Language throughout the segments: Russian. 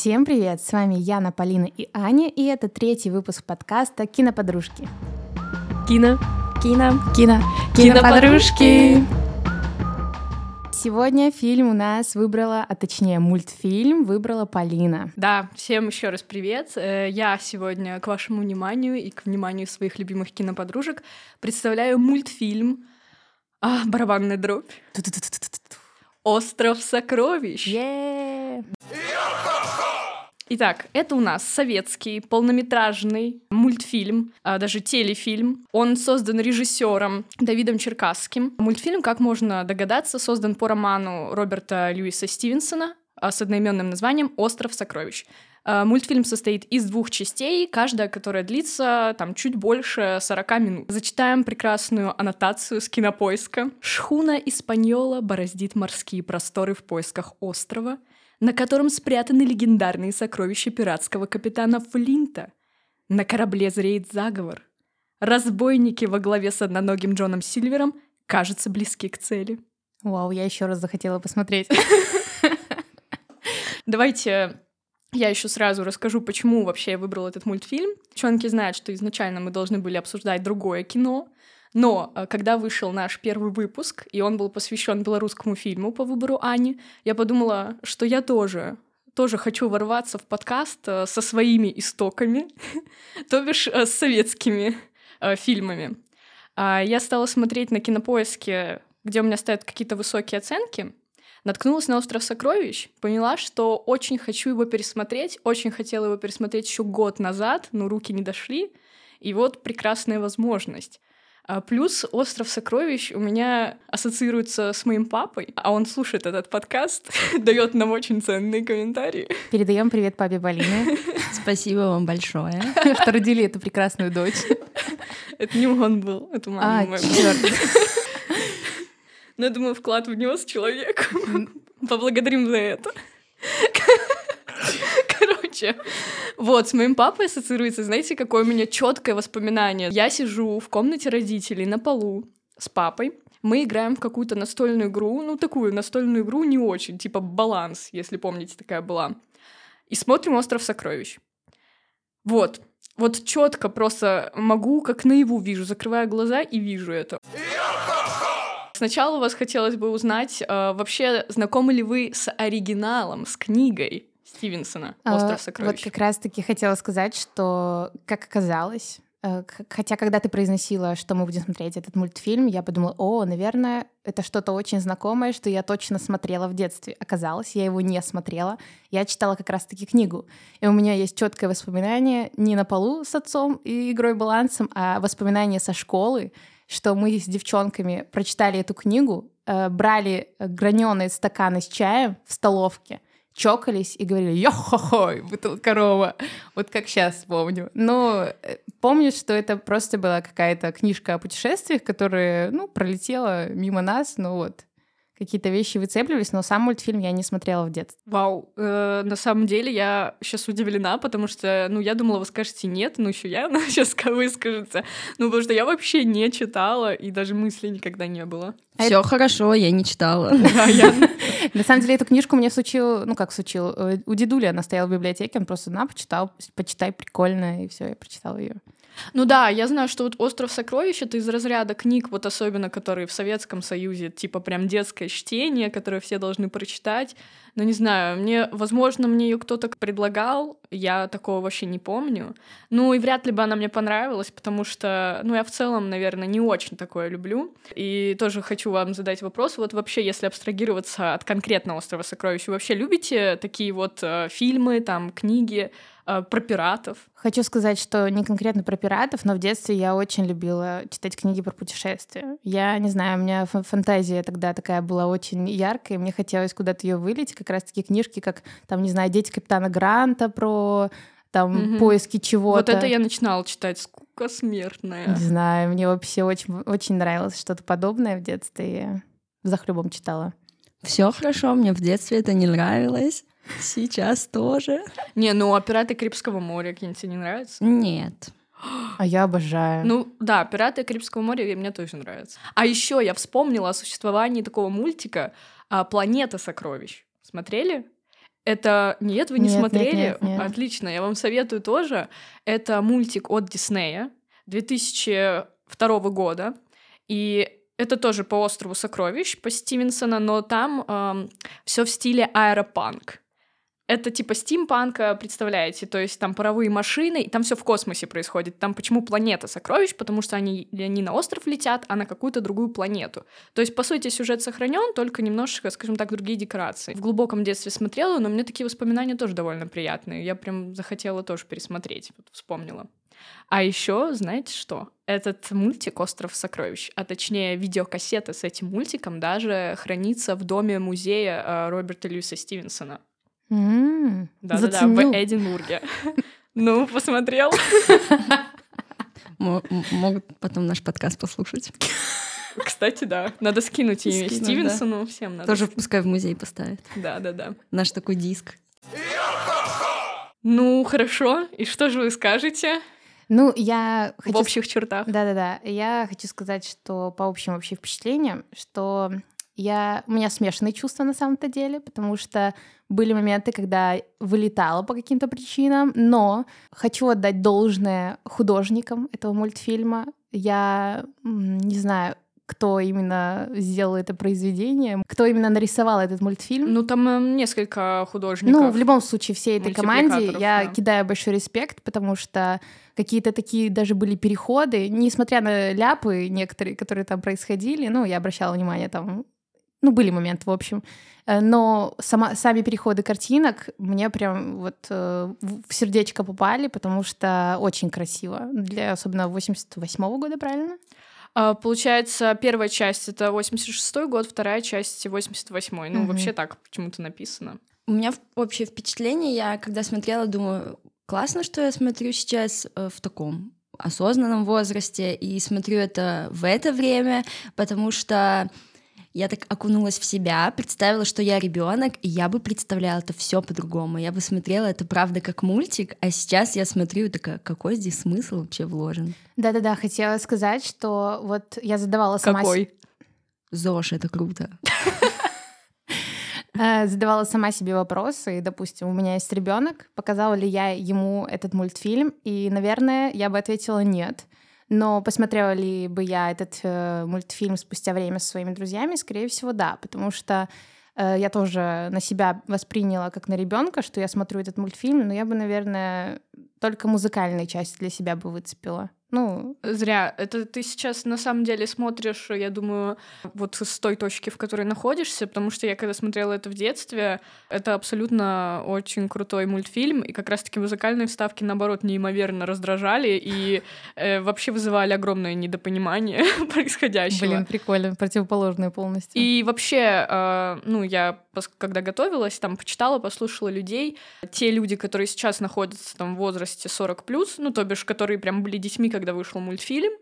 Всем привет! С вами Яна, Полина и Аня, и это третий выпуск подкаста «Киноподружки». Кино. Кино. Кино. Киноподружки. Сегодня фильм у нас выбрала, а точнее мультфильм выбрала Полина. Да, всем еще раз привет. Э, Я сегодня к вашему вниманию и к вниманию своих любимых киноподружек представляю мультфильм а, «Барабанная дробь». «Остров сокровищ». Е-е-е! Итак, это у нас советский полнометражный мультфильм, а, даже телефильм. Он создан режиссером Давидом Черкасским. Мультфильм, как можно догадаться, создан по роману Роберта Льюиса Стивенсона а, с одноименным названием «Остров сокровищ». А, Мультфильм состоит из двух частей, каждая, которая длится там чуть больше 40 минут. Зачитаем прекрасную аннотацию с кинопоиска. «Шхуна Испаньола бороздит морские просторы в поисках острова, на котором спрятаны легендарные сокровища пиратского капитана Флинта. На корабле зреет заговор. Разбойники во главе с одноногим Джоном Сильвером кажутся близки к цели. Вау, я еще раз захотела посмотреть. Давайте я еще сразу расскажу, почему вообще я выбрала этот мультфильм. Девчонки знают, что изначально мы должны были обсуждать другое кино, но э, когда вышел наш первый выпуск, и он был посвящен белорусскому фильму по выбору Ани, я подумала, что я тоже тоже хочу ворваться в подкаст э, со своими истоками, то бишь э, с советскими фильмами. А Я стала смотреть на кинопоиске, где у меня стоят какие-то высокие оценки, наткнулась на «Остров сокровищ», поняла, что очень хочу его пересмотреть, очень хотела его пересмотреть еще год назад, но руки не дошли, и вот прекрасная возможность. А Плюс «Остров сокровищ» у меня ассоциируется с моим папой, а он слушает этот подкаст, дает нам очень ценные комментарии. Передаем привет папе Полины, Спасибо вам большое. что родили эту прекрасную дочь. Это не он был, это мама А, черт. Но я думаю, вклад внес человек. Поблагодарим за это. Короче, вот, с моим папой ассоциируется, знаете, какое у меня четкое воспоминание. Я сижу в комнате родителей на полу с папой, мы играем в какую-то настольную игру, ну, такую настольную игру не очень, типа баланс, если помните, такая была. И смотрим «Остров сокровищ». Вот, вот четко просто могу, как наяву вижу, закрываю глаза и вижу это. Сначала у вас хотелось бы узнать, э, вообще знакомы ли вы с оригиналом, с книгой Стивенсона А, «Остров Вот сокровищ». как раз-таки хотела сказать, что, как оказалось, э, хотя когда ты произносила, что мы будем смотреть этот мультфильм, я подумала, о, наверное, это что-то очень знакомое, что я точно смотрела в детстве. Оказалось, я его не смотрела, я читала как раз-таки книгу. И у меня есть четкое воспоминание не на полу с отцом и игрой балансом, а воспоминание со школы, что мы с девчонками прочитали эту книгу, э, брали граненые стаканы с чаем в столовке, чокались и говорили «Йо-хо-хой, бутылка корова». Вот как сейчас помню. Но э, помню, что это просто была какая-то книжка о путешествиях, которая, ну, пролетела мимо нас, ну вот. Какие-то вещи выцепливались, но сам мультфильм я не смотрела в детстве. Вау, э, на самом деле я сейчас удивлена, потому что, ну, я думала, вы скажете нет, ну, еще я сейчас выскажется. Ну, потому что я вообще не читала, и даже мысли никогда не было. А Все хорошо, я не читала. Да, я- На самом деле, эту книжку мне сучил, ну как сучил, э, у дедули она стояла в библиотеке, он просто на, почитал, почитай, прикольно, и все, я прочитала ее. Ну да, я знаю, что вот «Остров сокровищ» — это из разряда книг, вот особенно которые в Советском Союзе, типа прям детское чтение, которое все должны прочитать. Но не знаю, мне, возможно, мне ее кто-то предлагал, я такого вообще не помню. Ну и вряд ли бы она мне понравилась, потому что, ну я в целом, наверное, не очень такое люблю. И тоже хочу вам задать вопрос, вот вообще, если абстрагироваться от конкретно «Острова сокровищ», вы вообще любите такие вот э, фильмы, там, книги про пиратов? Хочу сказать, что не конкретно про пиратов, но в детстве я очень любила читать книги про путешествия. Я не знаю, у меня фа- фантазия тогда такая была очень яркая, и мне хотелось куда-то ее вылить, как раз таки книжки, как, там, не знаю, «Дети капитана Гранта», про там Мгм. поиски чего-то. Вот это я начинала читать «Скука смертная». Не знаю, мне вообще очень, очень нравилось что-то подобное в детстве. Я захлебом читала. Все хорошо, мне в детстве это не нравилось. Сейчас тоже. Не, ну а «Пираты Карибского моря» какие-нибудь тебе не нравятся? Нет. А я обожаю. Ну да, «Пираты Карибского моря» мне тоже нравятся. А еще я вспомнила о существовании такого мультика а, «Планета сокровищ». Смотрели? Это... Нет, вы не Нет, нет, смотрели? нет, нет. Отлично, я вам советую тоже. Это мультик от Диснея 2002 года. И это тоже по острову сокровищ, по Стивенсона, но там все в стиле аэропанк. Это типа стимпанка, представляете? То есть там паровые машины, и там все в космосе происходит. Там почему планета сокровищ? Потому что они, они на остров летят, а на какую-то другую планету. То есть, по сути, сюжет сохранен, только немножечко, скажем так, другие декорации. В глубоком детстве смотрела, но мне такие воспоминания тоже довольно приятные. Я прям захотела тоже пересмотреть, вот вспомнила. А еще, знаете что? Этот мультик «Остров сокровищ», а точнее видеокассета с этим мультиком даже хранится в доме музея э, Роберта Льюиса Стивенсона. Да-да-да, в Эдинбурге. Ну, посмотрел? Могут потом наш подкаст послушать. Кстати, да. Надо скинуть да. Стивенсону, всем надо. Тоже пускай в музей поставят. Да-да-да. Наш такой диск. Ну, хорошо. И что же вы скажете Ну, я в хочу... общих чертах? Да-да-да. Я хочу сказать, что по общим вообще впечатлениям, что я... у меня смешанные чувства на самом-то деле, потому что были моменты, когда вылетала по каким-то причинам, но хочу отдать должное художникам этого мультфильма. Я не знаю, кто именно сделал это произведение, кто именно нарисовал этот мультфильм. Ну, там э, несколько художников. Ну, в любом случае, всей этой команде я да. кидаю большой респект, потому что какие-то такие даже были переходы, несмотря на ляпы некоторые, которые там происходили, ну, я обращала внимание там, ну, были моменты, в общем, Э, но сама, сами переходы картинок мне прям вот э, в сердечко попали, потому что очень красиво, для особенно 88 года, правильно? А, Получается, первая часть — это 86-й год, вторая часть — 88-й. Ну, Мгм. вообще так почему-то написано. У меня общее впечатление, я когда смотрела, думаю, классно, что я смотрю сейчас э, в таком осознанном возрасте и смотрю это в это время, потому что я так окунулась в себя, представила, что я ребенок, и я бы представляла это все по-другому. Я бы смотрела это правда как мультик, а сейчас я смотрю и такая, какой здесь смысл вообще вложен? Да-да-да, хотела сказать, что вот я задавала сама... Какой? ЗОЖ, это круто. Э, задавала сама себе вопросы. И, допустим, у меня есть ребенок, показала ли я ему этот мультфильм, и, наверное, я бы ответила нет. Но посмотрела ли бы я этот э, мультфильм спустя время со своими друзьями, скорее всего, да, потому что э, я тоже на себя восприняла как на ребенка, что я смотрю этот мультфильм, но я бы, наверное, только музыкальные части для себя бы выцепила. Ну, Зря. Это ты сейчас на самом деле смотришь, я думаю, вот с той точки, в которой находишься, потому что я когда смотрела это в детстве, это абсолютно очень крутой мультфильм, и как раз-таки музыкальные вставки, наоборот, неимоверно раздражали и э, вообще вызывали огромное недопонимание происходящего. блин, прикольно, противоположные полностью. И вообще, э, ну, я, когда готовилась, там, почитала, послушала людей. Те люди, которые сейчас находятся там в возрасте 40+, ну, то бишь, которые прям были детьми, когда вышел мультфильм,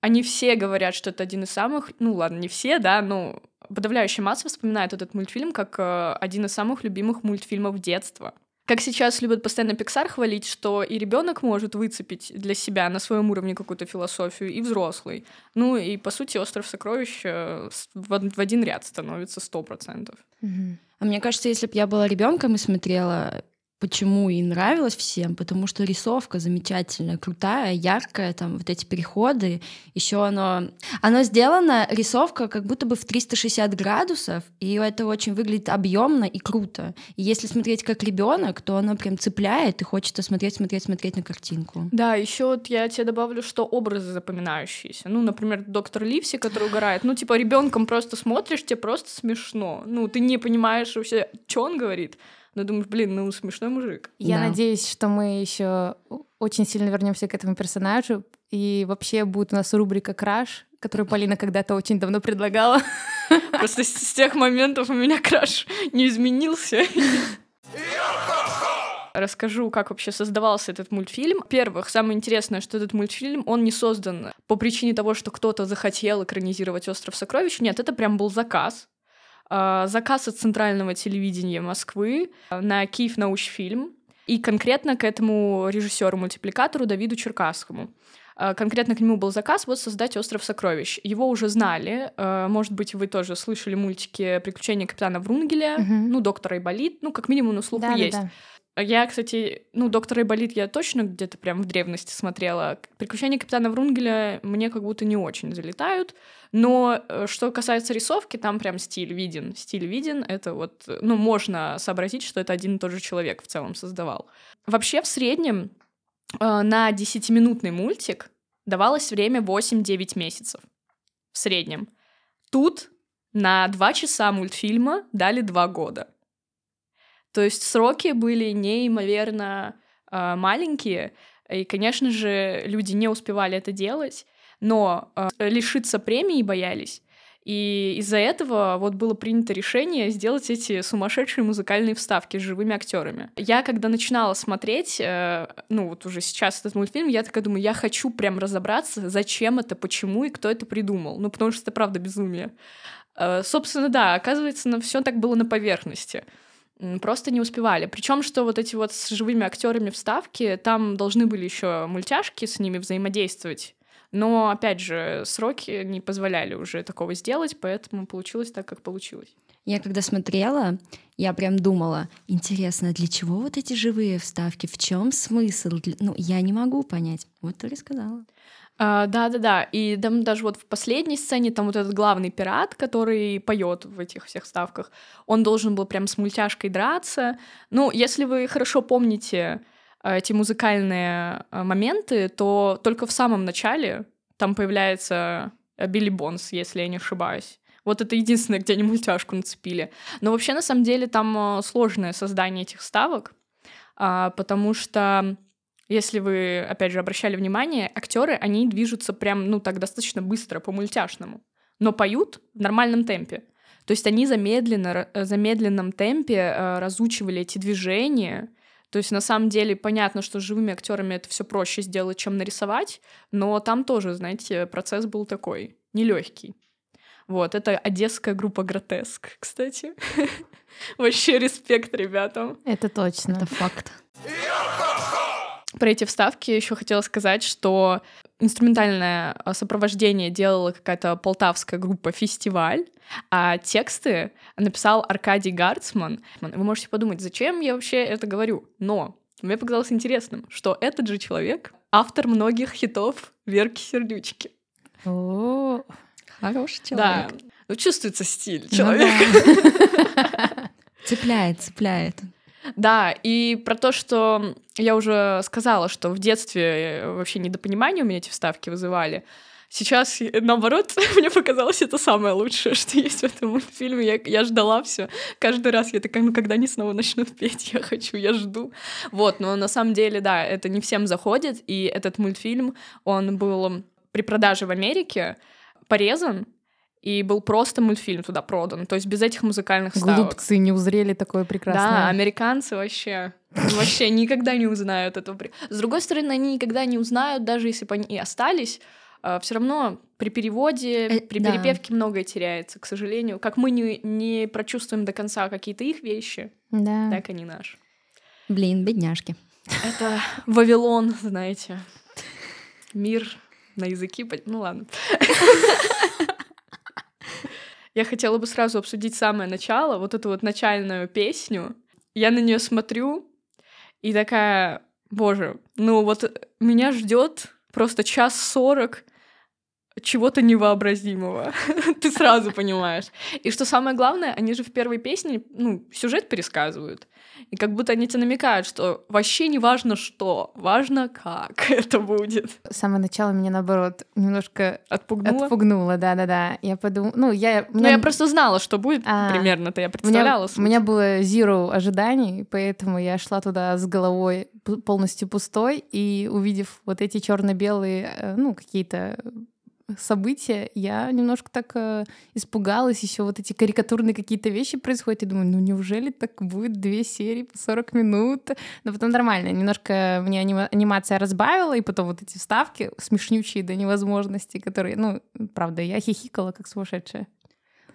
они все говорят, что это один из самых, ну, ладно, не все, да, но подавляющая масса вспоминает этот мультфильм как э, один из самых любимых мультфильмов детства. Как сейчас любят постоянно Pixar хвалить, что и ребенок может выцепить для себя на своем уровне какую-то философию, и взрослый. Ну и по сути остров сокровищ э, в од- в один ряд становится сто процентов. Мгм. А мне кажется, если бы я была ребенком и смотрела, почему и нравилось всем, потому что рисовка замечательная, крутая, яркая, там вот эти переходы, еще оно, оно сделано рисовка как будто бы в 360 градусов, и это очень выглядит объемно и круто. И если смотреть как ребенок, то оно прям цепляет и хочется смотреть, смотреть, смотреть на картинку. Да, еще вот я тебе добавлю, что образы запоминающиеся. Ну, например, доктор Ливси, который угорает. Ну, типа, ребенком просто смотришь, тебе просто смешно. Ну, ты не понимаешь вообще, что он говорит. Но думаешь, блин, ну смешной мужик. Я Да. надеюсь, что мы еще очень сильно вернемся к этому персонажу. И вообще будет у нас рубрика Краш, которую Полина когда-то очень давно предлагала. Просто с, с тех моментов у меня краш не изменился. Расскажу, как вообще создавался этот мультфильм. Во-первых, самое интересное, что этот мультфильм, он не создан по причине того, что кто-то захотел экранизировать «Остров сокровищ». Нет, это прям был заказ. А, Заказ от Центрального телевидения Москвы а, на Киев Научфильм и конкретно к этому режиссеру-мультипликатору Давиду Черкасскому. э, конкретно к нему был заказ вот создать «Остров сокровищ». Его уже знали, может быть, вы тоже слышали мультики «Приключения капитана Врунгеля», Мгм. ну, «Доктора Айболит», ну, как минимум на слуху есть. Да-да-да. Я, кстати, ну, «Доктора Айболит» я точно где-то прям в древности смотрела. «Приключения капитана Врунгеля» мне как будто не очень залетают. Но э, что касается рисовки, там прям стиль виден. Стиль виден, это вот, э, ну, можно сообразить, что это один и тот же человек в целом создавал. Вообще, в среднем э, на 10-минутный мультик давалось время 8-9 месяцев. В среднем. Тут на 2 часа мультфильма дали 2 года. То есть сроки были неимоверно э, маленькие, и, конечно же, люди не успевали это делать, но э, лишиться премии боялись. И из-за этого вот было принято решение сделать эти сумасшедшие музыкальные вставки с живыми актерами. Я, когда начинала смотреть, э, ну вот уже сейчас этот мультфильм, я такая думаю, я хочу прям разобраться, зачем это, почему и кто это придумал. Ну, потому что это правда безумие. Э, собственно, да, оказывается, все так было на поверхности. Просто не успевали. Причем, что вот эти вот с живыми актерами вставки, там должны были еще мультяшки с ними взаимодействовать. Но, опять же, сроки не позволяли уже такого сделать, поэтому получилось так, как получилось. Я когда смотрела, я прям думала, интересно, для чего вот эти живые вставки? В чем смысл? Ну, я не могу понять. Вот ты рассказала. А, Да-да-да, и там даже вот в последней сцене там вот этот главный пират, который поет в этих всех ставках, он должен был прям с мультяшкой драться. Ну, если вы хорошо помните э, эти музыкальные э, моменты, то только в самом начале там появляется э, Билли Бонс, если я не ошибаюсь. Вот это единственное, где они мультяшку нацепили. Но вообще, на самом деле, там э, сложное создание этих ставок, а, потому что если вы, опять же, обращали внимание, актеры, они движутся прям, ну, так достаточно быстро, по-мультяшному, но поют в нормальном темпе. То есть они замедленно, э, замедленном темпе э, разучивали эти движения. То есть на самом деле понятно, что с живыми актерами это все проще сделать, чем нарисовать, но там тоже, знаете, процесс был такой, нелегкий. Вот, это одесская группа Гротеск, кстати. Вообще респект ребятам. Это точно. Это факт. Про эти вставки еще хотела сказать, что инструментальное а, сопровождение делала какая-то полтавская группа «Фестиваль», а тексты написал Аркадий Гарцман. Вы можете подумать, зачем я вообще это говорю? Но мне показалось интересным, что этот же человек — автор многих хитов Верки Сердючки. О, Хороший Да, человек. ну чувствуется стиль ну человека. да. Цепляет, цепляет. Да, и про то, что я уже сказала, что в детстве э, вообще недопонимание у меня эти вставки вызывали. Сейчас, э, наоборот, мне показалось это самое лучшее, что есть в этом мультфильме. Я, я ждала все. Каждый раз я такая, ну когда они снова начнут петь, я хочу, я жду. Вот, но на самом деле, да, это не всем заходит, и этот мультфильм, он был при продаже в Америке порезан, и был просто мультфильм туда продан, то есть без этих музыкальных ставок. Глупцы не узрели такое Да, прекрасное. американцы вообще вообще никогда не узнают этого. С другой стороны, они никогда не узнают, даже если бы они и остались, все равно при переводе, Э, при да. перепевке многое теряется, к сожалению. Как мы не, не прочувствуем до конца какие-то их вещи, Да. так они наши. Блин, бедняжки. Это Вавилон, знаете. Мир на языке. по- Ну ладно. Я хотела бы сразу обсудить самое начало, вот эту вот начальную песню. Я на нее смотрю и такая, боже, ну вот меня ждет просто час сорок чего-то невообразимого. Ты сразу понимаешь. И что самое главное, они же в первой песне, ну, сюжет пересказывают. И как будто они тебе намекают, что вообще не важно что, важно как это будет. Самое начало меня, наоборот, немножко Отпугнула? отпугнуло, да-да-да. Я подумала... Ну, я... у Ну, меня- я просто знала, что будет А, примерно-то, я У меня, представляла. у меня было zero ожиданий, поэтому я шла туда с головой полностью пустой, и увидев вот эти черно-белые, э, ну, какие-то события, я немножко так э, испугалась, еще вот эти карикатурные какие-то вещи происходят, и думаю, ну неужели так будет две серии по 40 минут? Но потом нормально, немножко мне анима- анимация разбавила, и потом вот эти вставки смешнючие до невозможности, которые, ну, правда, я хихикала как сумасшедшая.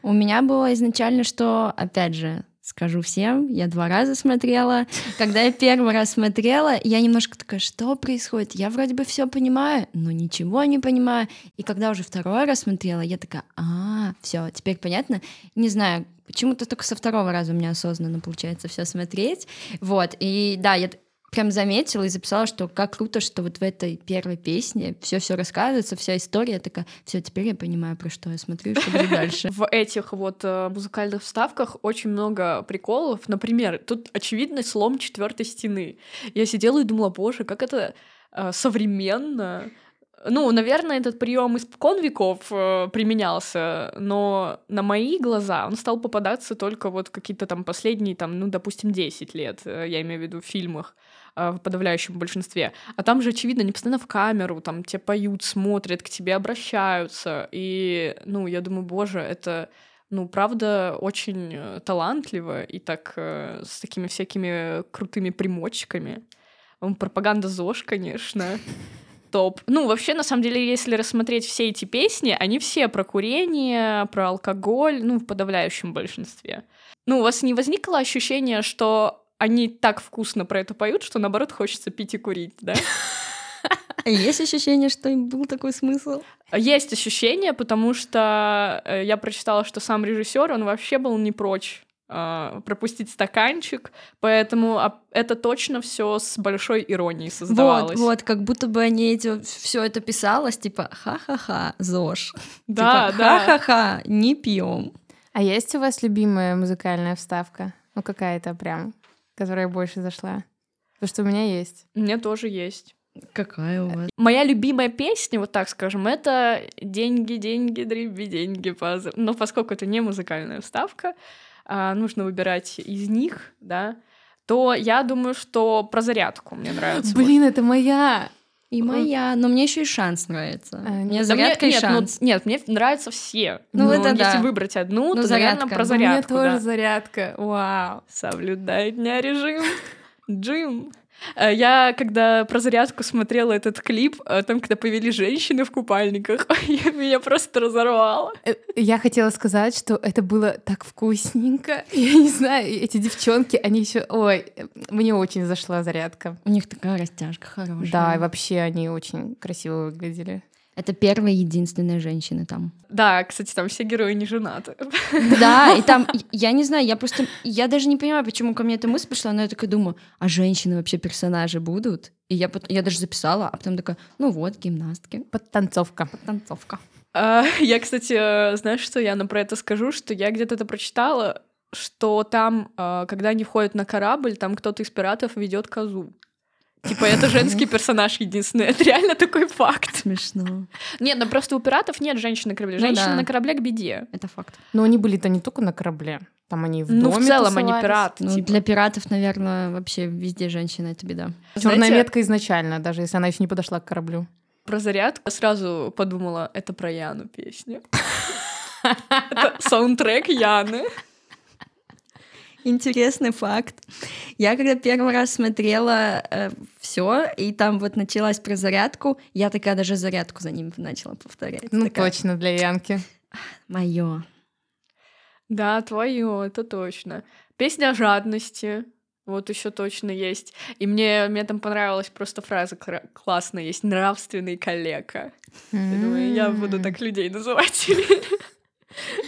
У меня было изначально, что, опять же, скажу всем, я два раза смотрела. Когда я первый раз смотрела, я немножко такая, что происходит? Я вроде бы все понимаю, но ничего не понимаю. И когда уже второй раз смотрела, я такая, а, все, теперь понятно. Не знаю, почему-то только со второго раза у меня осознанно получается все смотреть. Вот, и да, я прям заметила и записала, что как круто, что вот в этой первой песне все все рассказывается, вся история такая, все, теперь я понимаю, про что я смотрю что будет дальше. В этих вот э, музыкальных вставках очень много приколов. Например, тут очевидный слом четвертой стены. Я сидела и думала, боже, как это э, современно. Ну, наверное, этот прием испокон веков э, применялся, но на мои глаза он стал попадаться только вот какие-то там последние, там, ну, допустим, 10 лет, э, я имею в виду в фильмах. А, в подавляющем большинстве. А там же, очевидно, не постоянно в камеру, там тебе поют, смотрят, к тебе обращаются. И, ну, я думаю, боже, это ну, правда, очень э, талантливо и так э, с такими всякими крутыми примочками. Пропаганда ЗОЖ, конечно. Топ. Ну, вообще, на самом деле, если рассмотреть все эти песни, они все про курение, про алкоголь, ну, в подавляющем большинстве. Ну, у вас не возникло ощущение, что они так вкусно про это поют, что наоборот хочется пить и курить, да? Есть ощущение, что им был такой смысл? Есть ощущение, потому что э, я прочитала, что сам режиссер, он вообще был не прочь э, пропустить стаканчик, поэтому это точно все с большой иронией создавалось. Вот, вот, как будто бы они эти все это писалось, типа ха-ха-ха, ЗОЖ. Да, типа, да. Ха-ха-ха, не пьем. А есть у вас любимая музыкальная вставка? Ну какая-то прям которая больше зашла? Потому что у меня есть. У меня тоже есть. Какая у вас? Моя любимая песня, вот так скажем, это «Деньги, деньги, дриби, деньги». Пазл. Но поскольку это не музыкальная вставка, а нужно выбирать из них, да, то я думаю, что про зарядку мне нравится. Блин, это моя! И моя, но мне еще и шанс нравится. А, мне зарядка мне, и нет, шанс. Ну, нет, мне нравятся все. Ну, но это если да. выбрать одну, ну, то, зарядка. наверное, про зарядку. У меня тоже да. зарядка. Вау. Соблюдай дня режим. Джим. Э, я, когда про зарядку смотрела этот клип, э, там, когда появились женщины в купальниках, меня просто разорвало. Э, я хотела сказать, что это было так вкусненько. Я не знаю, эти девчонки, они еще... Ой, мне очень зашла зарядка. У них такая растяжка хорошая. Да, и вообще они очень красиво выглядели. Это первая единственная женщина там. Да, кстати, там все герои не женаты. Да, и там, я не знаю, я просто, я даже не понимаю, почему ко мне эта мысль пришла, но я такая думаю, а женщины вообще персонажи будут? И я, я даже записала, а потом такая, ну вот, гимнастки. Подтанцовка. Подтанцовка. А, я, кстати, знаешь, что я на про это скажу, что я где-то это прочитала, что там, э, когда они ходят на корабль, там кто-то из пиратов ведет козу. Типа, это женский персонаж единственный. Это реально такой факт. Смешно. Нет, ну просто у пиратов нет женщин на корабле. Ну Женщины да. на корабле к беде. Это факт. Но они были-то не только на корабле. Там они в Ну, в доме целом они тусовались. пираты. Ну, типа. для пиратов, наверное, вообще везде женщина — это беда. Черная метка изначально, даже если она еще не подошла к кораблю. Про зарядку я сразу подумала, это про Яну песня. Это саундтрек Яны. Интересный факт. Я когда первый раз смотрела все, и там вот началась про зарядку, я такая даже зарядку за ним начала повторять. Ну, Такая, точно, для Янки. Моё. Да, твое, это точно. Песня о жадности. Вот еще точно есть. И мне, мне там понравилась просто фраза классная есть. Нравственный калека. Я думаю, я буду так людей называть.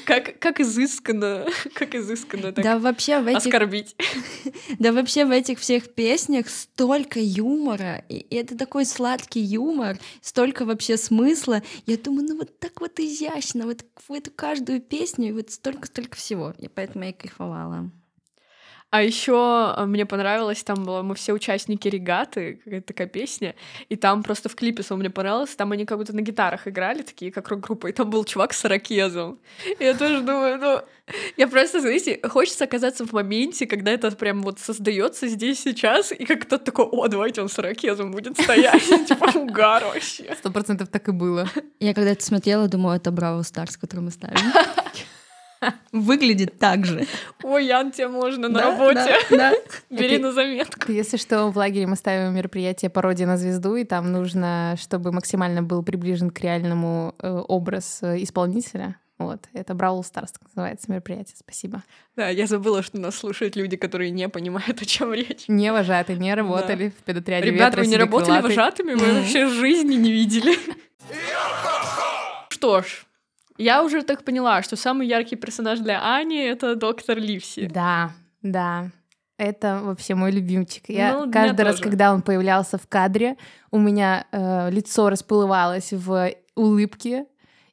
Как, как изысканно, как изысканно так Да вообще в этих оскорбить. Да вообще в этих всех песнях столько юмора, и это такой сладкий юмор, столько вообще смысла. Я думаю, ну вот так вот изящно, вот в эту каждую песню, и вот столько-столько всего. И поэтому я и кайфовала. А еще мне понравилось, там было мы все участники регаты, какая-то такая песня, и там просто в клипе, что мне понравилось, там они как будто на гитарах играли, такие как рок-группа, и там был чувак с ракезом. И я тоже думаю, ну, я просто, знаете, хочется оказаться в моменте, когда это прям вот создается здесь сейчас, и как кто-то такой, о, давайте он с ракезом будет стоять, типа угар вообще. Сто процентов так и было. Я когда это смотрела, думаю, это Браво Старс, который мы ставим. Выглядит так же. Ой, Ян, тебе можно на Да, работе. да, да. Бери Это- на заметку. Если что, в лагере мы ставим мероприятие пародия на звезду, и там нужно, чтобы максимально был приближен к реальному э, образ э, исполнителя. Вот, это Браул Старс называется мероприятие. Спасибо. Да, я забыла, что нас слушают люди, которые не понимают, о чем речь. Не вожаты, не работали в педотряде Ребята, ветра, вы не работали крылатый. вожатыми, вы вообще жизни не видели. Что ж, я уже так поняла, что самый яркий персонаж для Ани — это доктор Ливси. Да, да. Это вообще мой любимчик. Я Ну, каждый раз, тоже. когда он появлялся в кадре, у меня э, лицо расплывалось в улыбке,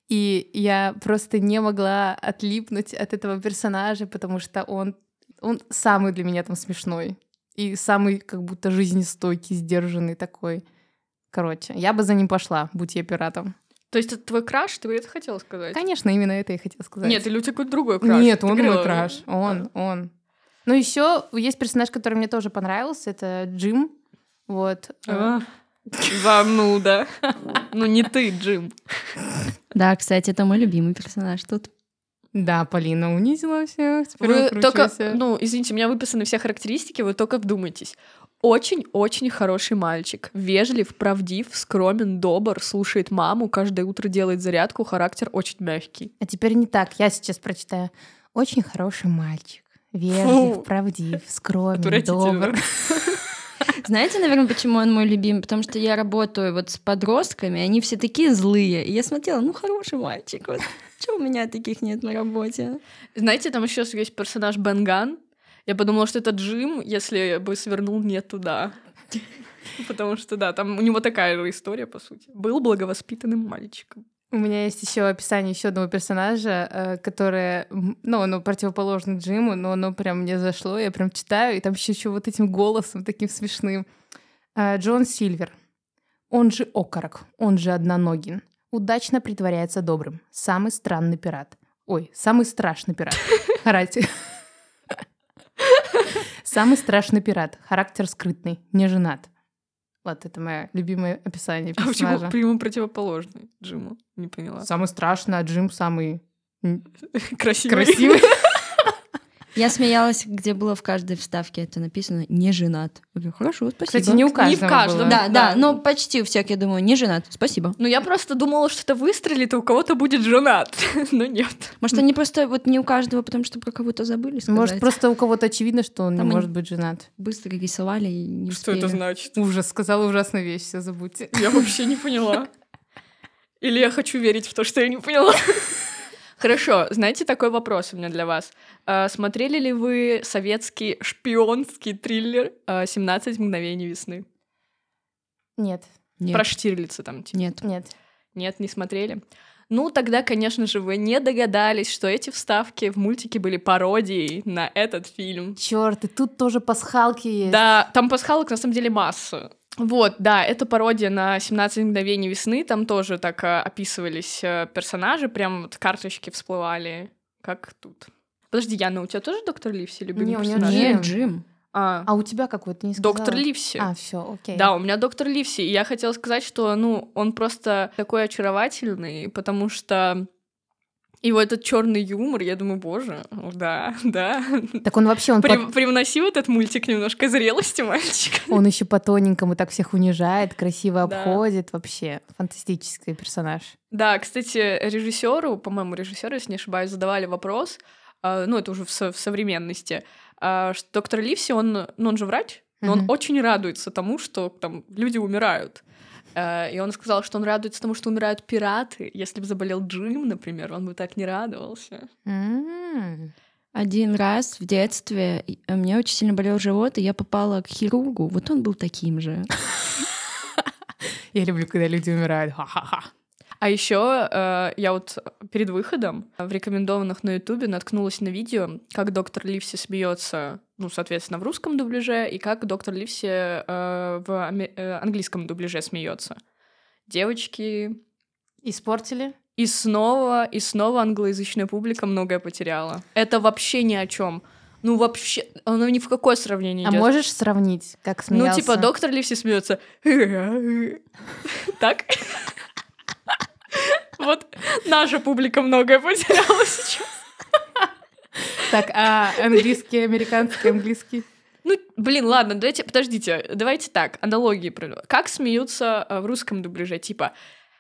и я просто не могла отлипнуть от этого персонажа, потому что он, он самый для меня там смешной и самый как будто жизнестойкий, сдержанный такой. Короче, я бы за ним пошла, будь я пиратом. То есть это твой краш, ты это хотела сказать? Конечно, именно это я хотела сказать. Нет, или у тебя какой-то другой краш? Нет, Ты он говорила- мой краш. Он, он. Ну, еще есть персонаж, который мне тоже понравился. Это Джим. Вот. А, Зануда. Ну не ты, Джим. Да, кстати, это мой любимый персонаж тут. Да, Полина унизила всех. Вы только, ну, извините, у меня выписаны все характеристики, вы только вдумайтесь. Очень-очень хороший мальчик. Вежлив, правдив, скромен, добр, слушает маму, каждое утро делает зарядку, характер очень мягкий. А теперь не так. Я сейчас прочитаю. Очень хороший мальчик. Вежлив, Фу. правдив, скромен, добр. Знаете, наверное, почему он мой любимый? Потому что я работаю вот с подростками, они все такие злые. И я смотрела, ну, хороший мальчик. Вот. Чего у меня таких нет на работе? Знаете, там еще есть персонаж Бенган. Я подумала, что это Джим, если бы свернул не туда. Потому что, да, там у него такая же история, по сути. Был благовоспитанным мальчиком. У меня есть еще описание еще одного персонажа, э, которое, ну, оно противоположно Джиму, но оно прям мне зашло, я прям читаю, и там еще, еще вот этим голосом таким смешным. Э, Джон Сильвер. Он же окорок, он же одноногин. Удачно притворяется добрым. Самый странный пират. Ой, самый страшный пират. Характер. Самый страшный пират. Характер скрытный. Не женат. Вот это мое любимое описание А почему персонажа. прямо противоположный Джиму? Не поняла. Самый страшный, а Джим самый Красивый. красивый. Я смеялась, где было в каждой вставке это написано «не женат». Я говорю, хорошо, спасибо. Кстати, не у Не в каждого каждом. было. Да, Да. да, но почти у всех, я думаю, не женат. Спасибо. Ну, я просто думала, что это выстрелит, и у кого-то будет женат. Но нет. Может, они просто вот не у каждого, потому что про кого-то забыли сказать. Может, просто у кого-то очевидно, что он Там не может быть женат. быстро рисовали и не Что успели. это значит? Ужас, сказала ужасную вещь, все забудьте. Я вообще не поняла. Или я хочу верить в то, что я не поняла. Хорошо, знаете, такой вопрос у меня для вас. А, Смотрели ли вы советский шпионский триллер а, «17 мгновений весны»? Нет, Нет, Про Штирлица там, типа. нет. нет. Нет, не смотрели? Ну, тогда, конечно же, вы не догадались, что эти вставки в мультике были пародией на этот фильм. Черт, и тут тоже пасхалки есть. Да, там пасхалок на самом деле масса. Вот, да, это пародия на 17 мгновений весны. Там тоже так э, описывались э, персонажи, прям вот карточки всплывали, как тут. Подожди, Яна, у тебя тоже доктор Ливси любимый Не, у персонаж? Джим. Нет, Джим. А, А у тебя какой? Ты не сказала? доктор Ливси. А, все, окей. Да, у меня доктор Ливси. И я хотела сказать, что, ну, он просто такой очаровательный, потому что его этот черный юмор, я думаю, боже, да, да. Так он вообще, он, При- по, привносил этот мультик немножко зрелости мальчика. он еще по тоненькому так всех унижает, красиво Да. обходит. Вообще, фантастический персонаж. Да, кстати, режиссеру, по-моему, режиссеру, если не ошибаюсь, задавали вопрос, а, ну, это уже в, со- в современности, а, что доктор Ливси, он, ну, он же врач, но он Мгм. очень радуется тому, что там люди умирают. А, И он сказал, что он радуется тому, что умирают пираты. Если бы заболел Джим, например, он бы так не радовался. Один раз в детстве и- э, мне очень сильно болел живот, и я попала к хирургу. Вот он был таким же. Я люблю, когда люди умирают. Ха-ха-ха. А еще я вот перед выходом в рекомендованных на Ютубе наткнулась на видео, как доктор Ливси смеется, ну, соответственно, в русском дубляже, и как доктор Ливси э, в э, английском дубляже смеется. Девочки. Испортили? И снова, и снова англоязычная публика многое потеряла. Это вообще ни о чем. Ну, вообще, оно ни в какое сравнение А идет. можешь сравнить, как смеялся? Ну, типа, доктор Ливси смеется. Так? Вот наша публика многое потеряла сейчас. Так, а английский, американский, английский? Ну, блин, ладно, давайте, подождите, давайте так, аналогии. проведу. Как смеются э, в русском дубляже? Типа,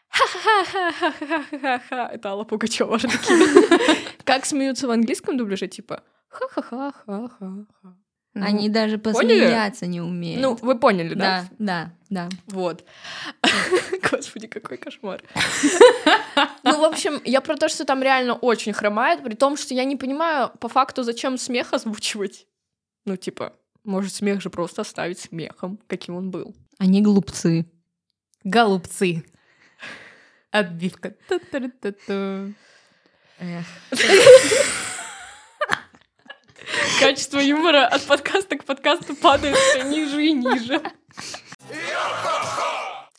ха-ха-ха-ха-ха-ха-ха. Это Алла Пугачева. Как смеются в английском дубляже, типа ха-ха-ха-ха-ха-ха. Ну, Они даже Поняли? посмеяться не умеют. Ну, вы поняли, да? да, да, да. Вот. Господи, какой кошмар. Ну, в общем, я про то, что там реально очень хромает, при том, что я не понимаю по факту, зачем смех озвучивать. Ну, типа, может, смех же просто оставить смехом, каким он был. Они глупцы. Голубцы. Отбивка. Ту-ту-ту-ту. Качество юмора от подкаста к подкасту падает все ниже и ниже.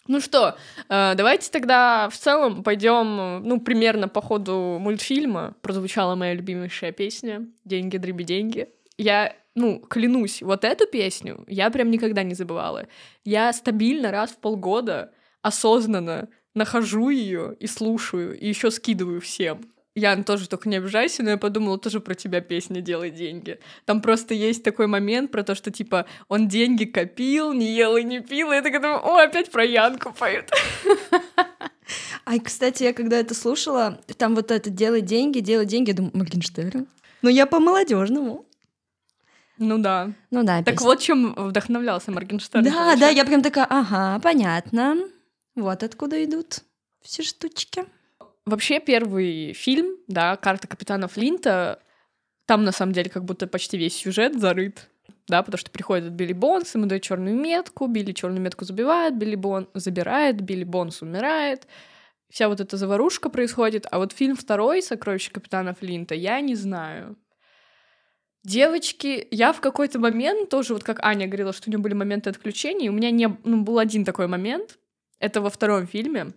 Ну что, э, давайте тогда в целом пойдем, ну, примерно по ходу мультфильма. Прозвучала моя любимейшая песня «Деньги, дриби, деньги». Я, ну, клянусь, вот эту песню я прям никогда не забывала. Я стабильно раз в полгода осознанно нахожу ее и слушаю, и еще скидываю всем. Ян, тоже только не обижайся, но я подумала, тоже про тебя песня «Делай деньги». Там просто есть такой момент про то, что, типа, он деньги копил, не ел и не пил, и я такая думаю, о, опять про Янку поют. Ай, кстати, я когда это слушала, там вот это «делай деньги, делай деньги», я думаю, Моргенштерн. Ну, я по молодежному. Ну да. Ну да, Так песня. вот, чем вдохновлялся Моргенштерн. Да, да, получается. я прям такая, ага, понятно. Вот откуда идут все штучки. Вообще первый фильм, да, «Карта капитана Флинта», там на самом деле как будто почти весь сюжет зарыт, да, потому что приходит Билли Бонс, ему дают черную метку, Билли черную метку забивает, Билли Бон забирает, Билли Бонс умирает. Вся вот эта заварушка происходит. А вот фильм второй «Сокровище капитана Флинта» я не знаю. Девочки, я в какой-то момент тоже, вот как Аня говорила, что у нее были моменты отключений, у меня не, ну, был один такой момент, это во втором фильме,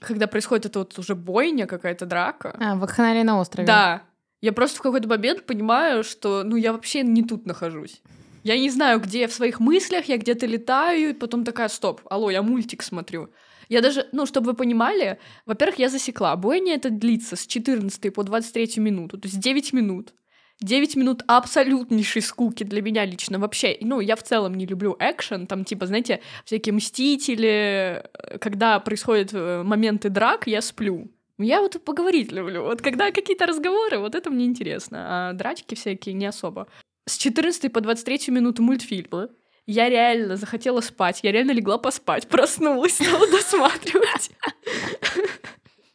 когда происходит это вот уже бойня, какая-то драка. А, вакханалия на острове. Да. Я просто в какой-то момент понимаю, что, ну, я вообще не тут нахожусь. Я не знаю, где я в своих мыслях, я где-то летаю, и потом такая, стоп, алло, я мультик смотрю. Я даже, ну, чтобы вы понимали, во-первых, я засекла, бойня это длится с 14 по 23 минуту, то есть 9 минут. 9 минут абсолютнейшей скуки для меня лично вообще. Ну, я в целом не люблю экшен, там, типа, знаете, всякие мстители, э, когда происходят э, моменты драк, я сплю. Я вот поговорить люблю. Вот когда какие-то разговоры, вот это мне интересно. А драчки всякие не особо. С 14 по 23 минуту мультфильма я реально захотела спать. Я реально легла поспать, проснулась, стала досматривать.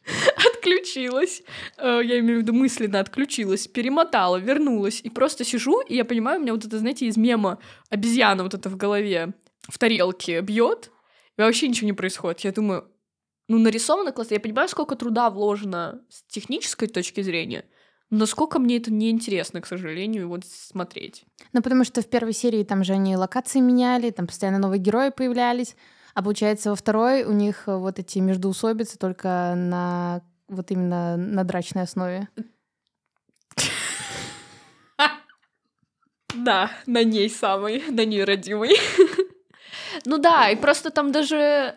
Отключилась. Э, Я имею в виду мысленно отключилась, перемотала, вернулась. И просто сижу, и я понимаю, у меня вот это, знаете, из мема обезьяна вот это в голове в тарелке бьет, и вообще ничего не происходит. Я думаю, ну, нарисовано классно. Я понимаю, сколько труда вложено с технической точки зрения, насколько мне это неинтересно, к сожалению, вот смотреть. Ну, потому что в первой серии там же они локации меняли, там постоянно новые герои появлялись. А получается, во второй у них э, вот эти междуусобицы только на вот именно на драчной основе. Да, на ней самой, на ней родимой. Ну да, и просто там даже...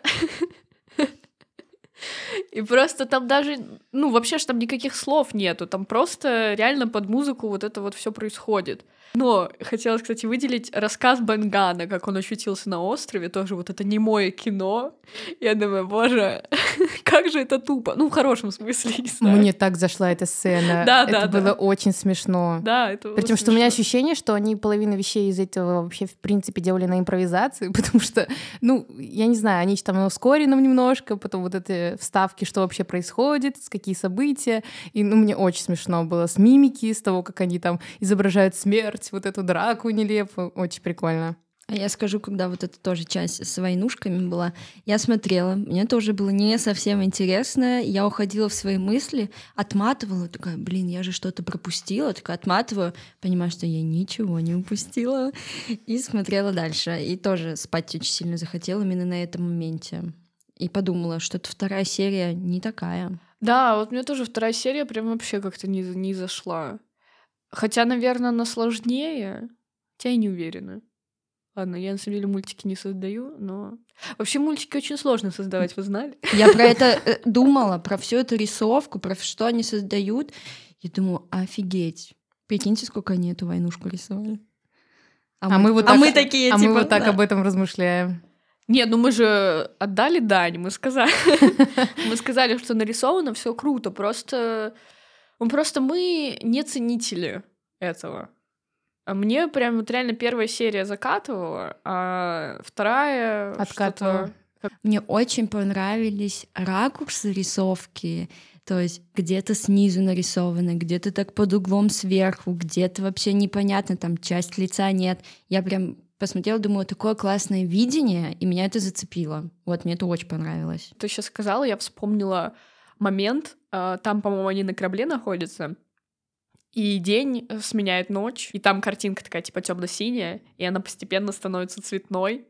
И просто там даже, ну, вообще ж там никаких слов нету, там просто реально под музыку вот это вот все происходит. Но хотела, кстати, выделить рассказ Бенгана, как он очутился на острове, тоже вот это немое кино. Я думаю, боже, как же это тупо. Ну, в хорошем смысле, не знаю. Мне так зашла эта сцена. Да, Это да, да. было очень смешно. Да, это Причем, что у меня смешно. ощущение, что они половину вещей из этого вообще, в принципе, делали на импровизации, потому что, ну, я не знаю, они там на ускоренном немножко, потом вот эти вставки, что вообще происходит, какие события. И, ну, мне очень смешно было с мимики, с того, как они там изображают смерть, вот эту драку нелепую. Очень прикольно. А я скажу, когда вот эта тоже часть с войнушками была, я смотрела, мне тоже было не совсем интересно, я уходила в свои мысли, отматывала, такая, блин, я же что-то пропустила, такая отматываю, понимаю, что я ничего не упустила, и смотрела дальше. И тоже спать очень сильно захотела именно на этом моменте. И подумала, что это вторая серия не такая. Да, вот мне тоже вторая серия прям вообще как-то не, не зашла. Хотя, наверное, она сложнее. Хотя я не уверена. Ладно, я на самом деле мультики не создаю, но... Вообще мультики очень сложно создавать, вы знали? Я про это э, думала, про всю эту рисовку, про что они создают. Я думаю, офигеть. Прикиньте, сколько они эту войнушку рисовали. А мы вот а так- мы такие, а типа, мы вот так да. об этом размышляем. Нет, ну мы же отдали дань, мы сказали, мы сказали, что нарисовано все круто, просто, просто мы не ценители этого. А мне прям вот реально первая серия закатывала, а вторая Откатывала. Мне очень понравились ракурсы рисовки, то есть где-то снизу нарисовано, где-то так под углом сверху, где-то вообще непонятно, там часть лица нет. Я прям посмотрела, думаю, такое классное видение, и меня это зацепило. Вот, мне это очень понравилось. Ты сейчас сказала, я вспомнила момент, а, там, по-моему, они на корабле находятся, и день э, сменяет ночь, и там картинка такая, типа, темно-синяя, и она постепенно становится цветной.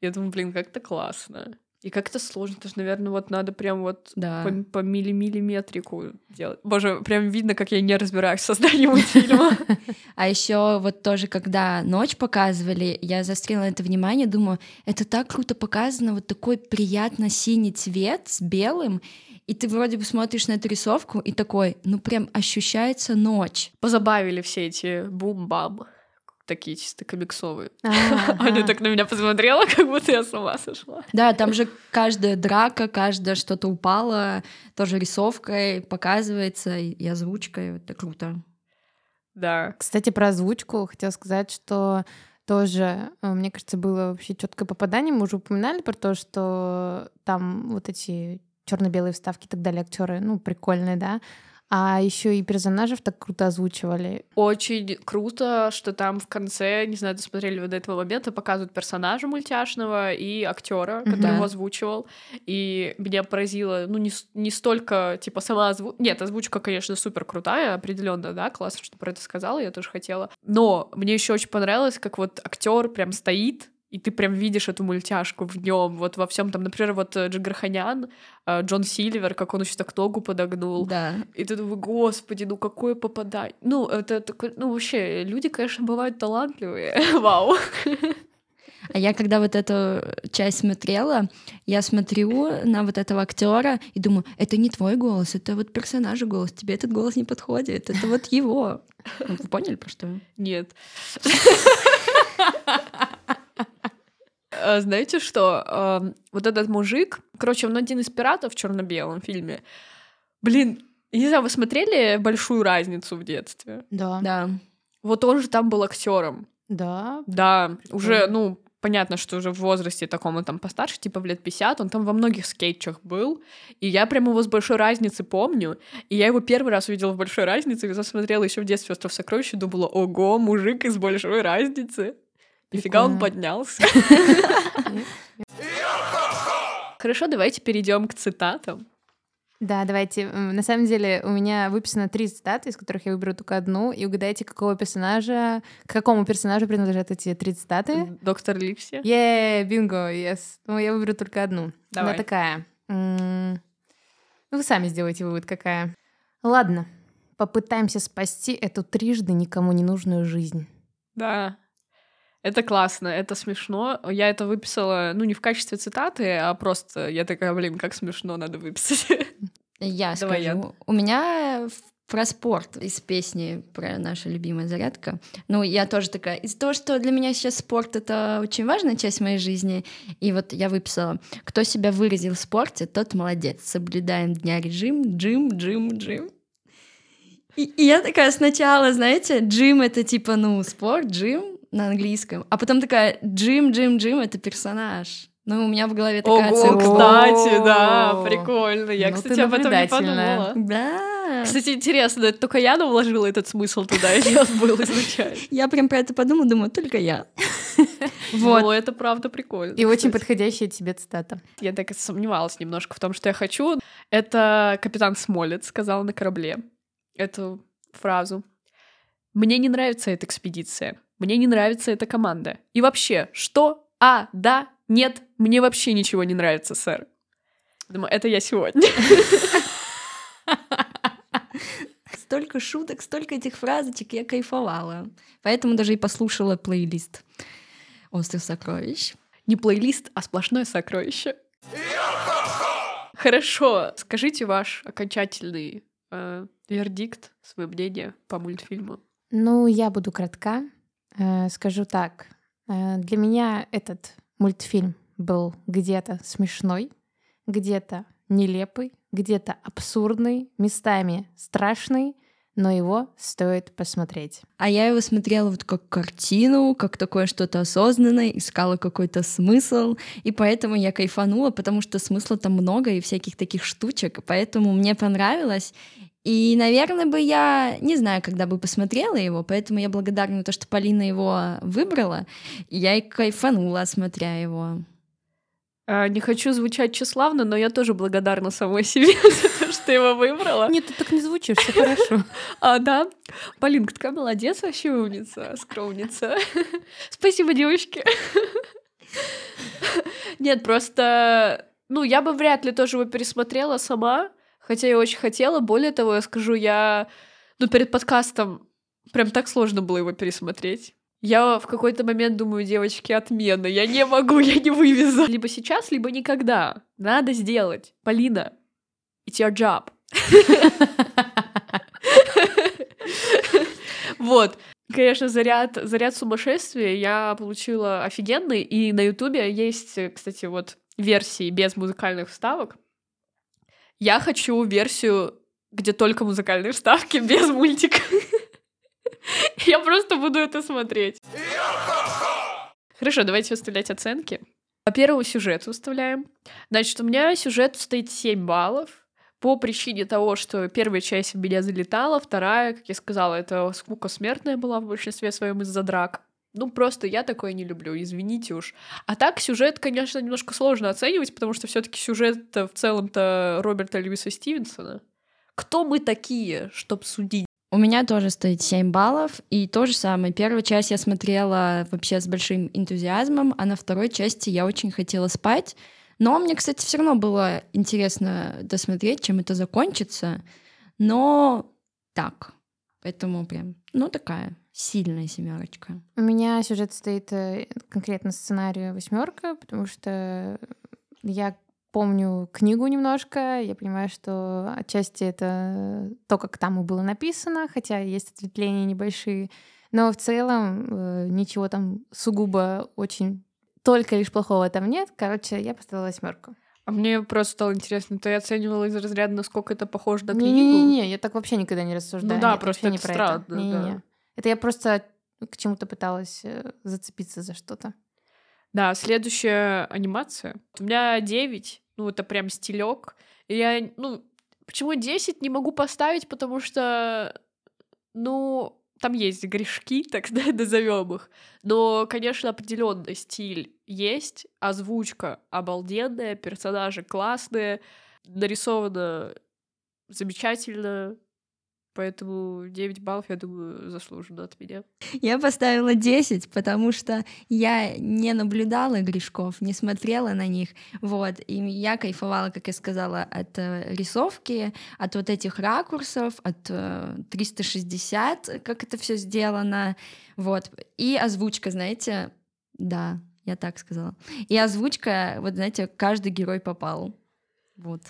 Я думаю, блин, как-то классно. И как-то сложно, потому что, наверное, вот надо прям вот Да. по, по милли- миллиметрику делать. Боже, прям видно, как я не разбираюсь в создании мультфильма. А еще вот тоже, когда ночь показывали, я застряла это внимание, думаю, это так круто показано, вот такой приятно синий цвет с белым, и ты вроде бы смотришь на эту рисовку и такой, ну прям ощущается ночь. Позабавили все эти бум-бам, такие чисто комиксовые. Ага. Аня так на меня посмотрела, как будто я с ума сошла. Да, там же каждая драка, каждое что-то упало, тоже рисовкой показывается и и озвучкой, это круто. Да. Кстати, про озвучку хотела сказать, что тоже, э, мне кажется, было вообще четкое попадание. Мы уже упоминали про то, что там вот эти черно-белые вставки и так далее, актеры, ну, прикольные, да. А еще и персонажев так круто озвучивали. Очень круто, что там в конце, не знаю, досмотрели вы до этого момента, показывают персонажа мультяшного и актера, который Мгм. его озвучивал. И меня поразило, ну, не, не столько, типа, сама озвучка. Нет, озвучка, конечно, супер крутая, определенно, да, классно, что про это сказала, я тоже хотела. Но мне еще очень понравилось, как вот актер прям стоит, и ты прям видишь эту мультяшку в нем, вот во всем там, например, вот э, Джигарханян, э, Джон Сильвер, как он еще так ногу подогнул, Да. и ты думаешь, господи, ну какое попадание. Ну, это такой, ну вообще, люди, конечно, бывают талантливые. Вау. А я когда вот эту часть смотрела, я смотрю на вот этого актера и думаю, это не твой голос, это вот персонажа голос, тебе этот голос не подходит, это вот его. Вы поняли, про что? Нет. А, Знаете что? Ам, Вот этот мужик, короче, он один из пиратов в черно-белом фильме. Блин, не знаю, вы смотрели большую разницу в детстве? Да. Да. Вот он же там был актером. Да. Да, уже, ну, понятно, что уже в возрасте таком он там постарше, типа в лет 50, он там во многих скетчах был, и я прям его с большой разницы помню, и я его первый раз увидела в большой разнице, когда смотрела еще в детстве «Остров сокровищ», и думала, ого, мужик из большой разницы. Нифига он поднялся. Хорошо, давайте перейдем к цитатам. Да, давайте. На самом деле у меня выписано три цитаты, из которых я выберу только одну. И угадайте, какого персонажа, к какому персонажу принадлежат эти три цитаты. Доктор Ливси. Е, бинго, yes. Ну, я выберу только одну. Давай. Она такая. Ну, вы сами сделайте вывод, какая. Ладно, попытаемся спасти эту трижды никому не нужную жизнь. Да. Это классно, это смешно. Я это выписала, ну, не в качестве цитаты, а просто я такая, блин, как смешно, надо выписать. Я Давай я. скажу. У меня про спорт из песни про наша любимая зарядка. Ну, я тоже такая, из-за того, что для меня сейчас спорт — это очень важная часть моей жизни, и вот я выписала, кто себя выразил в спорте, тот молодец. Соблюдаем дня режим, джим, джим, джим. И, и я такая сначала, знаете, джим — это типа, ну, спорт, джим на английском, а потом такая, джим, джим, джим — это персонаж. Ну, у меня в голове такая Ого, оценка. кстати, да, прикольно. Я, ну кстати, об этом не подумала. Да. Кстати, интересно, это только я вложила этот смысл туда, или он был изначально? Я прям про это подумала, думаю, только я. Вот. Ну, это правда прикольно. И очень подходящая тебе цитата. Я так и сомневалась немножко в том, что я хочу. Это капитан Смолет сказал на корабле эту фразу. Мне не нравится эта экспедиция. Мне не нравится эта команда. И вообще, что? А, да, нет, мне вообще ничего не нравится, сэр. Думаю, это я сегодня. Столько шуток, столько этих фразочек, я кайфовала. Поэтому даже и послушала плейлист «Остров сокровищ». Не плейлист, а сплошное сокровище. Хорошо, скажите ваш окончательный э, вердикт, свое мнение по мультфильму. Ну, я буду кратка. Э, Скажу так. Э, Для меня этот мультфильм был где-то смешной, где-то нелепый, где-то абсурдный, местами страшный, но его стоит посмотреть. А я его смотрела вот как картину, как такое что-то осознанное, искала какой-то смысл, и поэтому я кайфанула, потому что смысла там много и всяких таких штучек, поэтому мне понравилось. И, наверное, бы я не знаю, когда бы посмотрела его, поэтому я благодарна за то, что Полина его выбрала, и я и кайфанула, смотря его. А, не хочу звучать тщеславно, но я тоже благодарна самой себе за то, что его выбрала. Нет, ты так не звучишь, все хорошо. А, да? Полинка такая молодец, вообще умница, скромница. Спасибо, девочки. Нет, просто... Ну, я бы вряд ли тоже его пересмотрела сама, хотя я очень хотела. Более того, я скажу, я... Ну, перед подкастом прям так сложно было его пересмотреть. Я в какой-то момент думаю, девочки, отмена. Я не могу, я не вывезу. Либо сейчас, либо никогда. Надо сделать. Полина, it's your job. Вот. Конечно, заряд, заряд сумасшествия я получила офигенный, и на Ютубе есть, кстати, вот версии без музыкальных вставок. Я хочу версию, где только музыкальные вставки, без мультика. Я просто буду это смотреть. Хорошо, давайте выставлять оценки. По первому сюжету выставляем. Значит, у меня сюжет стоит 7 баллов по причине того, что первая часть в меня залетала, вторая, как я сказала, это скука смертная была в большинстве своем из-за драк. Ну, просто я такое не люблю, извините уж. А так, сюжет, конечно, немножко сложно оценивать, потому что все таки сюжет в целом-то Роберта Льюиса Стивенсона. Кто мы такие, чтобы судить у меня тоже стоит 7 баллов, и то же самое. Первую часть я смотрела вообще с большим энтузиазмом, а на второй части я очень хотела спать. Но мне, кстати, все равно было интересно досмотреть, чем это закончится. Но так. Поэтому прям, ну, такая сильная семерочка. У меня сюжет стоит э, конкретно сценарию восьмерка, потому что я помню книгу немножко, я понимаю, что отчасти это то, как там и было написано, хотя есть ответвления небольшие, но в целом э, ничего там сугубо очень только лишь плохого там нет. Короче, я поставила восьмерку. А мне просто стало интересно, ты оценивала из разряда, насколько это похоже на книгу? Не-не-не, я так вообще никогда не рассуждаю. Ну да, Нет, просто не это про странно. это. Не-не-не. да. Это я просто к чему-то пыталась э, зацепиться за что-то. Да, следующая анимация. У меня 9, ну это прям стилек. И я, ну, почему 10 не могу поставить, потому что, ну, там есть грешки, так назовем их. Но, конечно, определенный стиль есть, озвучка обалденная, персонажи классные, нарисовано замечательно, Поэтому 9 баллов, я думаю, заслуженно от меня. Я поставила 10, потому что я не наблюдала грешков, не смотрела на них. Вот. И я кайфовала, как я сказала, от э, рисовки, от вот этих ракурсов, от 360, э, как это все сделано. Вот. И озвучка, знаете, да, я так сказала. И озвучка, вот знаете, каждый герой попал. Вот.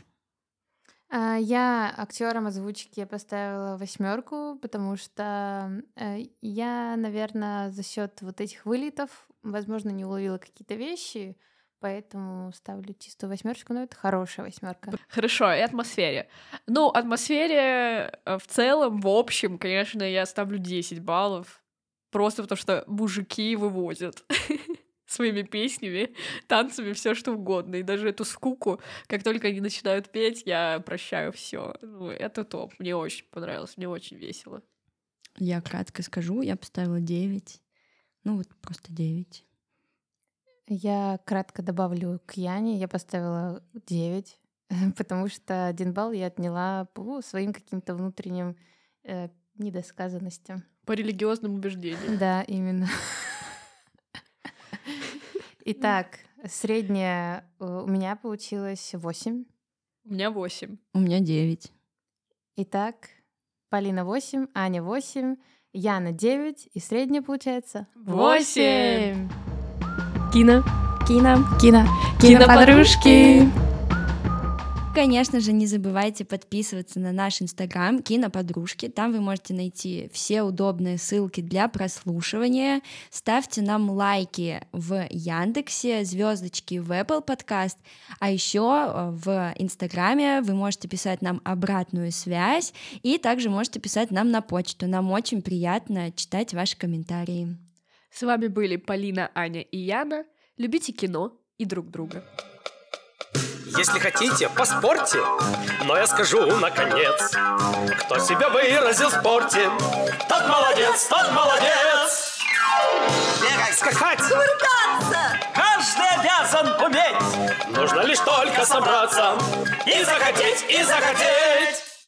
А, Я актерам озвучки поставила восьмерку, потому что э, я, наверное, за счет вот этих вылетов, возможно, не уловила какие-то вещи, поэтому ставлю чистую восьмерочку, но это хорошая восьмерка. Хорошо, и атмосфере. Ну, атмосфере э, в целом, в общем, конечно, я ставлю 10 баллов. Просто потому что мужики вывозят своими песнями, танцами, все что угодно. И даже эту скуку, как только они начинают петь, я прощаю все. Ну, это топ. Мне очень понравилось, мне очень весело. Я кратко скажу, я поставила 9. Ну вот просто 9. Я кратко добавлю к Яне, я поставила 9, потому что один балл я отняла по своим каким-то внутренним э, недосказанностям. По религиозным убеждениям. Да, именно. Итак, средняя э, у меня получилось 8. У меня 8. У меня 9. Итак, Полина 8, Аня 8, Яна 9, и средняя получается Восемь. 8. Кино. Кино. Кино. Киноподружки. Конечно же, не забывайте подписываться на наш инстаграм Киноподружки. Там вы можете найти все удобные ссылки для прослушивания. Ставьте нам лайки в Яндексе, звездочки в Apple Podcast. А еще э, в инстаграме вы можете писать нам обратную связь и также можете писать нам на почту. Нам очень приятно читать ваши комментарии. С вами были Полина, Аня и Яна. Любите кино и друг друга. Если хотите, поспорьте, но я скажу наконец, кто себя выразил в спорте, тот молодец, тот молодец. Бегать, скакать, кувыркаться, каждый обязан уметь. Нужно лишь только собраться. И захотеть, и захотеть.